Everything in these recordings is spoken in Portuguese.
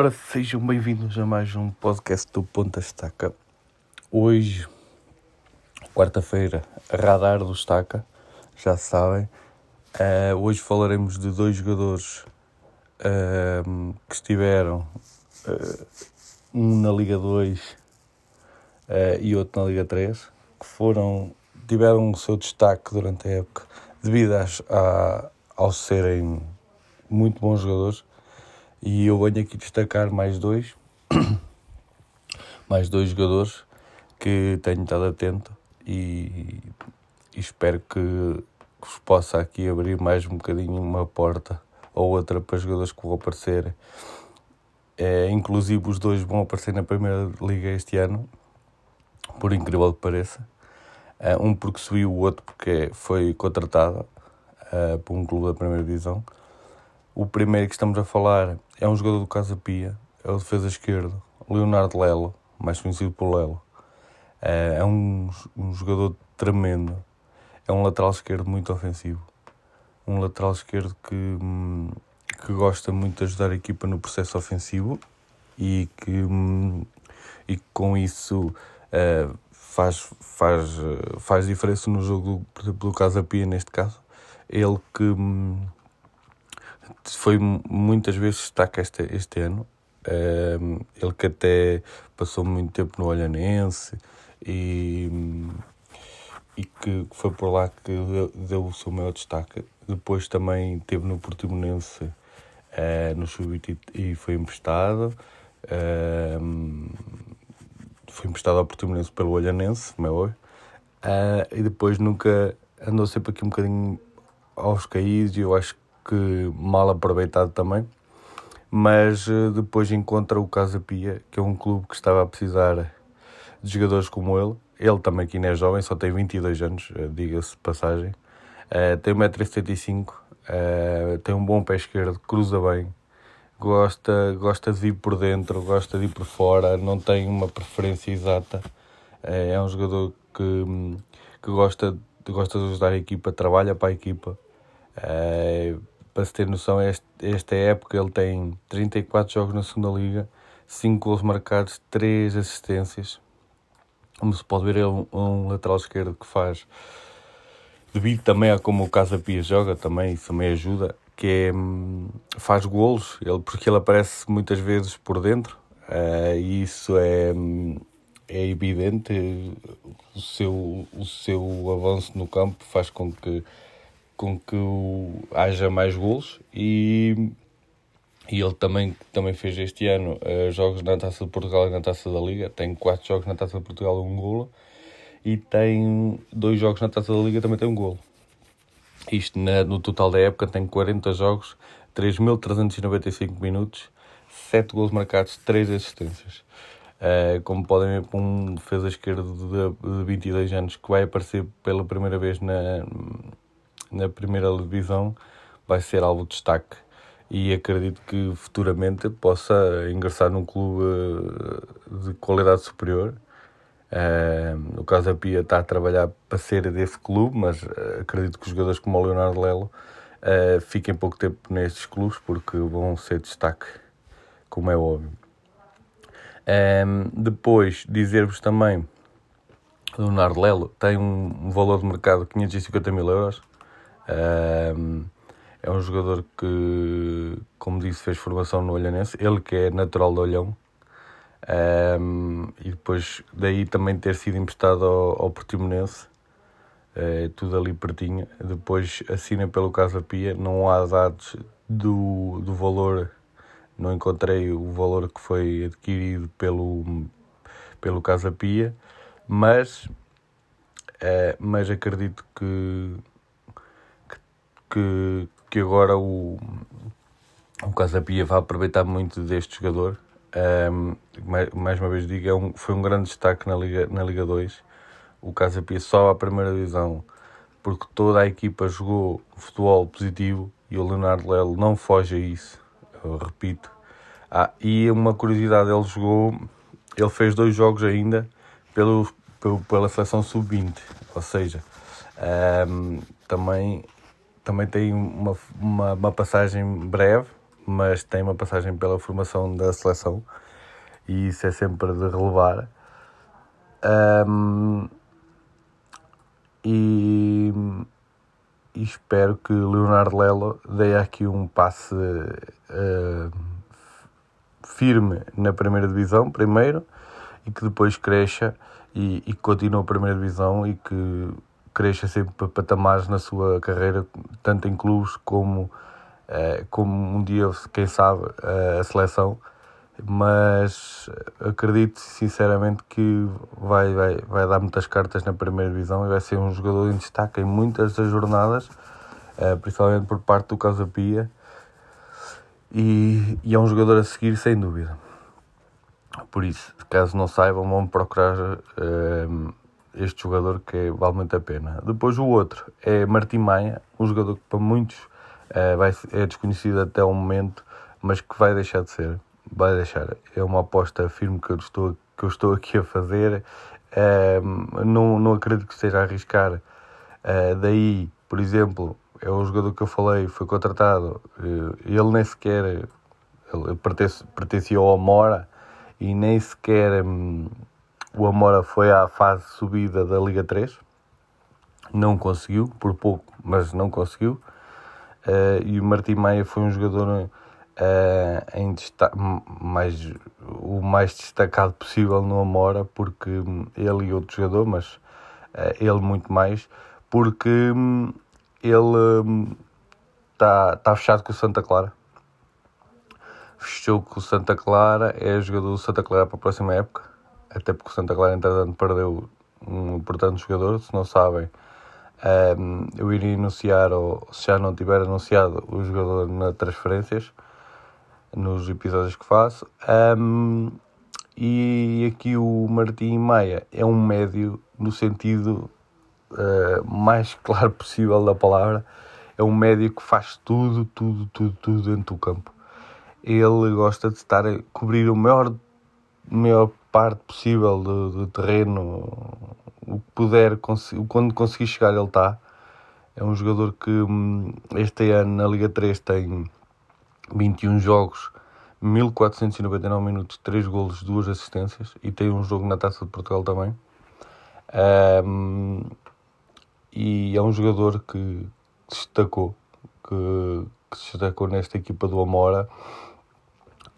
Ora, sejam bem-vindos a mais um podcast do Ponta Estaca. Hoje, quarta-feira, radar do Estaca, já sabem. Uh, hoje falaremos de dois jogadores uh, que estiveram, uh, um na Liga 2 e outro na Liga 3, que foram, tiveram o seu destaque durante a época devido às, ao serem muito bons jogadores e eu venho aqui destacar mais dois, mais dois jogadores que tenho estado atento e, e espero que, que vos possa aqui abrir mais um bocadinho uma porta ou outra para jogadores que vão aparecer. É, inclusive os dois vão aparecer na Primeira Liga este ano, por incrível que pareça. É, um porque subiu, o outro porque foi contratado uh, por um clube da Primeira Divisão. O primeiro que estamos a falar é um jogador do Casa Pia, é o defesa esquerdo, Leonardo Lelo, mais conhecido por Lelo. É, é um, um jogador tremendo, é um lateral esquerdo muito ofensivo. Um lateral esquerdo que, hum, que gosta muito de ajudar a equipa no processo ofensivo e que, hum, e com isso uh, faz, faz, faz diferença no jogo, do, por exemplo, do Casa Pia, neste caso. Ele que hum, foi muitas vezes destaque este, este ano. Um, ele que até passou muito tempo no Olhanense e, e que foi por lá que deu, o seu maior destaque. Depois também teve no Portimonense uh, no sub e foi emprestado. Um, foi emprestado ao Portimonense pelo Olhanense, como é hoje. Uh, e depois nunca andou sempre aqui um bocadinho aos caídos e eu acho que mal aproveitado também. Mas uh, depois encontra o Casa Pia, que é um clube que estava a precisar de jogadores como ele. Ele também aqui não é jovem, só tem 22 anos, uh, diga-se passagem. Uh, tem 1,75m, uh, tem um bom pé esquerdo, cruza bem, gosta, gosta de ir por dentro, gosta de ir por fora, não tem uma preferência exata. é um jogador que, que gosta, gosta de ajudar a equipa, trabalha para a equipa. Para se ter noção, este, esta época ele tem 34 jogos na segunda liga, 5 gols marcados, 3 assistências. Como se pode ver, é um, um lateral esquerdo que faz, devido também a como o Casa Pia joga, também, isso também ajuda, que é, hum, faz golos, ele, porque ele aparece muitas vezes por dentro, uh, e isso é, hum, é evidente, o seu, o seu avanço no campo faz com que com que haja mais golos e, e ele também, também fez este ano uh, jogos na Taça de Portugal e na Taça da Liga. Tem quatro jogos na Taça de Portugal e um golo. E tem dois jogos na Taça da Liga também tem um golo. Isto na, no total da época tem 40 jogos, 3.395 minutos, 7 golos marcados, 3 assistências. Uh, como podem ver, um defesa esquerdo de, de 22 anos que vai aparecer pela primeira vez na, na primeira divisão vai ser algo de destaque e acredito que futuramente possa ingressar num clube eh, de qualidade superior. Uh, o Casa Pia está a trabalhar para ser desse clube, mas uh, acredito que os jogadores como o Leonardo Lelo fiquem pouco tempo nestes clubes porque vão ser destaque, como é óbvio. Um, depois, dizer-vos também, Leonardo Lelo tem um valor de mercado de 550 mil euros é um jogador que, como disse, fez formação no Olhanense. Ele que é natural de Olhão. E depois daí também ter sido emprestado ao, ao Portimonense. É, tudo ali pertinho. Depois assina pelo Casa Pia. Não há dados do, do valor. Não encontrei o valor que foi adquirido pelo, pelo Casa Pia. Mas, é, mas acredito que que, que agora o, o Casa Pia vai aproveitar muito deste jogador. Um, mais, uma vez digo, é um, foi um grande destaque na Liga, na Liga 2. O Casa Pia só a primeira divisão, porque toda a equipa jogou futebol positivo e o Leonardo Lelo não foge a isso. Eu repito. Ah, e uma curiosidade, ele jogou, ele fez dois jogos ainda pelo, pelo pela seleção sub-20, ou seja, um, também também tem uma, uma, uma passagem breve, mas tem uma passagem pela formação da seleção e isso é sempre de relevar. Um, e, e, espero que Leonardo Lelo dê aqui um passe uh, firme na primeira divisão, primeiro, e que depois cresça e, e continue a primeira divisão e que cresça sempre patamares na sua carreira, tanto em clubes como, eh, como um dia, quem sabe, a seleção. Mas acredito sinceramente que vai, vai, vai dar muitas cartas na primeira divisão e vai ser um jogador em destaque em muitas das jornadas, eh, principalmente por parte do Casa Pia. E, e é um jogador a seguir sem dúvida. Por isso, caso não saibam, vão procurar uh, este jogador que vale muito a pena. Depois o outro é Martim Maia, um jogador que para muitos uh, vai, é desconhecido até o momento, mas que vai deixar de ser. Vai deixar. É uma aposta firme que eu estou, que eu estou aqui a fazer. Uh, não, não acredito que esteja a arriscar. Uh, daí, por exemplo, é o jogador que eu falei, foi contratado. ele nem sequer ele pertence, pertencia ao Amora e nem sequer hum, o Amora foi à fase subida da Liga 3. Não conseguiu, por pouco, mas não conseguiu. Uh, e o Martim Maia foi um jogador uh, em mais, o mais destacado possível no Amora, porque hum, ele e outro jogador, mas uh, ele muito mais, porque um, ele está hum, tá fechado com o Santa Clara fechou com o Santa Clara, é jogador do Santa Clara para a próxima época, até porque o Santa Clara, entretanto, perdeu um importante jogador. Se não sabem, um, eu iria anunciar, ou se já não tiver anunciado, o jogador nas transferências, nos episódios que faço. Um, e aqui o Martim Maia é um médio no sentido uh, mais claro possível da palavra. É um médio que faz tudo, tudo, tudo, tudo dentro do campo ele gosta de estar a cobrir o maior, maior parte possível do, do terreno, o que puder, quando conseguir chegar, ele está. É um jogador que hum, este ano na Liga 3 tem 21 jogos, 1499 minutos, 3 golos, 2 assistências e tem um jogo na Taça de Portugal também. Um, e é um jogador que destacou, que, que se destacou nesta equipa do Amora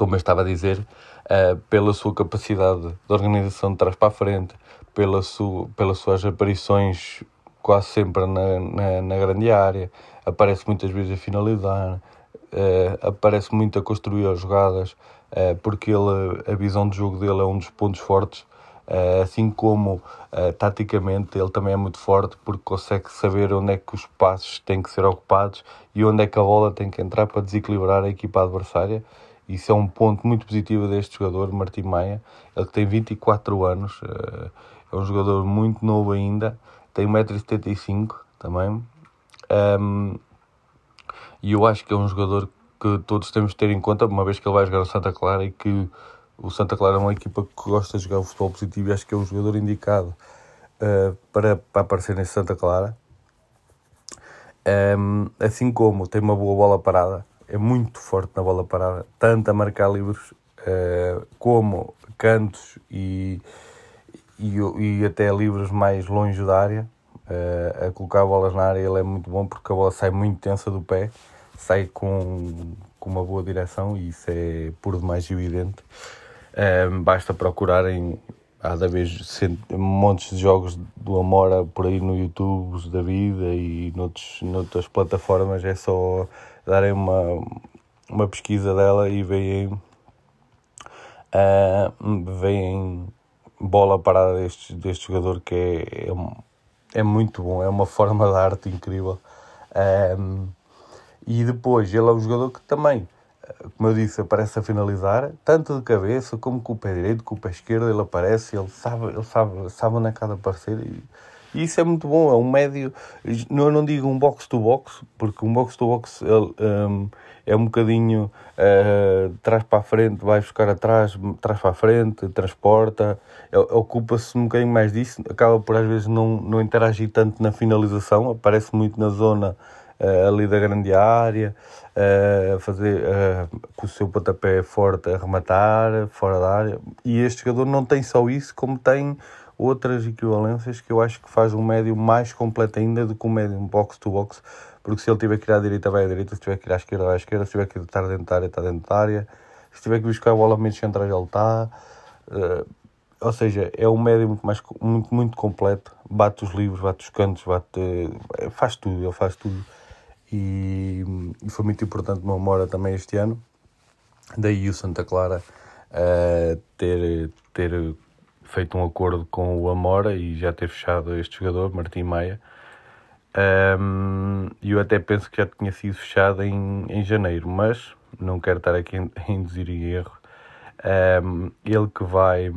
como eu estava a dizer, uh, pela sua capacidade de organização de trás para a frente, pela su, pelas suas aparições quase sempre na, na, na, grande área, aparece muitas vezes a finalizar, uh, aparece muito a construir as jogadas, uh, porque ele, a visão de jogo dele é um dos pontos fortes. Uh, assim como taticamente ele também é muito forte porque consegue saber onde é que os espaços têm que ser ocupados e onde é que a bola tem que entrar para desequilibrar a equipa adversária isso é um ponto muito positivo deste jogador, Martim Maia. Ele tem 24 anos, eh, é um jogador muito novo ainda, tem 1,75m também. Um, e eu acho que é um jogador que todos temos de ter em conta, uma vez que ele vai jogar o Santa Clara e que o Santa Clara é uma equipa que gosta de jogar o futebol positivo e acho que é um jogador indicado uh, para, para aparecer nesse Santa Clara. Um, assim como tem uma boa bola parada, é muito forte na bola parada, tanto a marcar livros uh, como cantos e, e, e, até livros mais longe da área. Uh, a colocar bolas na área ele é muito bom porque a bola sai muito tensa do pé, sai com, com uma boa direção e isso é por demais evidente. Uh, basta procurarem há da vez montes de jogos do Amora por aí no YouTube da vida e noutros, noutras plataformas, é só darem uma, uma pesquisa dela e veem, uh, veem bola parada deste, deste jogador que é, é, é, muito bom, é uma forma de arte incrível. Um, e depois ele é um jogador que também, como eu disse, aparece a finalizar, tanto de cabeça como com o pé direito, com o pé esquerdo, ele aparece, ele sabe, ele sabe, sabe onde é que há de aparecer. E, e isso é muito bom, é um médio, não, não digo um box-to-box, porque um box-to-box um, é um bocadinho uh, trás para a frente, vai buscar atrás, trás para a frente, transporta, ocupa-se um bocadinho mais disso, acaba por às vezes não, não interagir tanto na finalização, aparece muito na zona uh, ali da grande área, uh, fazer uh, com o seu pontapé forte a rematar, fora da área. E este jogador não tem só isso, como tem outras equivalências que eu acho que faz um médio mais completo ainda do que um médio box-to-box, porque se ele tiver que ir à direita, vai à direita, se tiver que ir à esquerda, vai à esquerda, se tiver que estar dentro da área, está dentro da área, se tiver que buscar a bola menos centrais, ele está. Uh, ou seja, é um médio muito, mais, muito, muito completo. Bate os livros, bate os cantos, bate, faz tudo, ele faz tudo. E, e foi muito importante no Amora também este ano. Daí o Santa Clara uh, ter, ter feito um acordo com o Amora e já ter fechado este jogador, Martim Maia. Um, eu até penso que já tinha sido fechado em, em janeiro, mas não quero estar aqui a induzir em erro. Um, ele que vai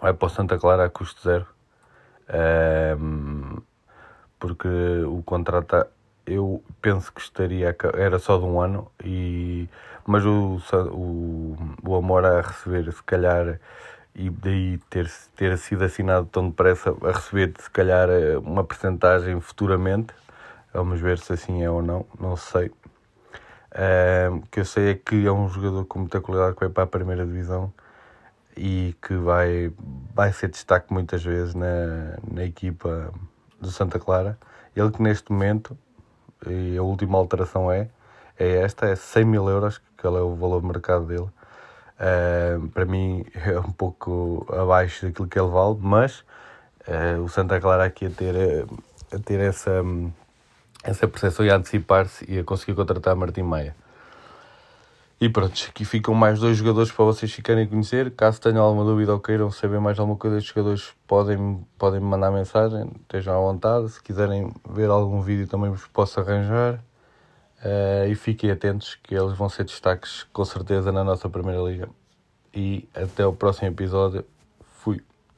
vai para o Santa Clara a custo zero. Um, porque o contrato eu penso que estaria era só de um ano e mas o, o, o Amor a receber se calhar e daí ter, ter sido assinado tão depressa a receber se calhar uma percentagem futuramente vamos ver se assim é ou não não sei um, que eu sei é que é um jogador com muita qualidade que vai para a primeira divisão e que vai, vai ser destaque muitas vezes na, na equipa do Santa Clara. Ele que neste momento, e a última alteração é, é esta, é 100 mil euros, que é o valor de mercado dele. Uh, para mim é um pouco abaixo daquilo que ele vale, mas uh, o Santa Clara aqui a ter, a ter essa, essa percepção e a antecipar-se e a conseguir contratar Martim Maia. E pronto, aqui ficam mais dois jogadores para vocês ficarem a conhecer. Caso tenham alguma dúvida ou queiram saber mais alguma coisa destes jogadores, podem, podem me mandar mensagem, estejam à vontade. Se quiserem ver algum vídeo também vos posso arranjar. Uh, e fiquem atentos que eles vão ser destaques com certeza na nossa Primeira Liga. E até o próximo episódio. Fui.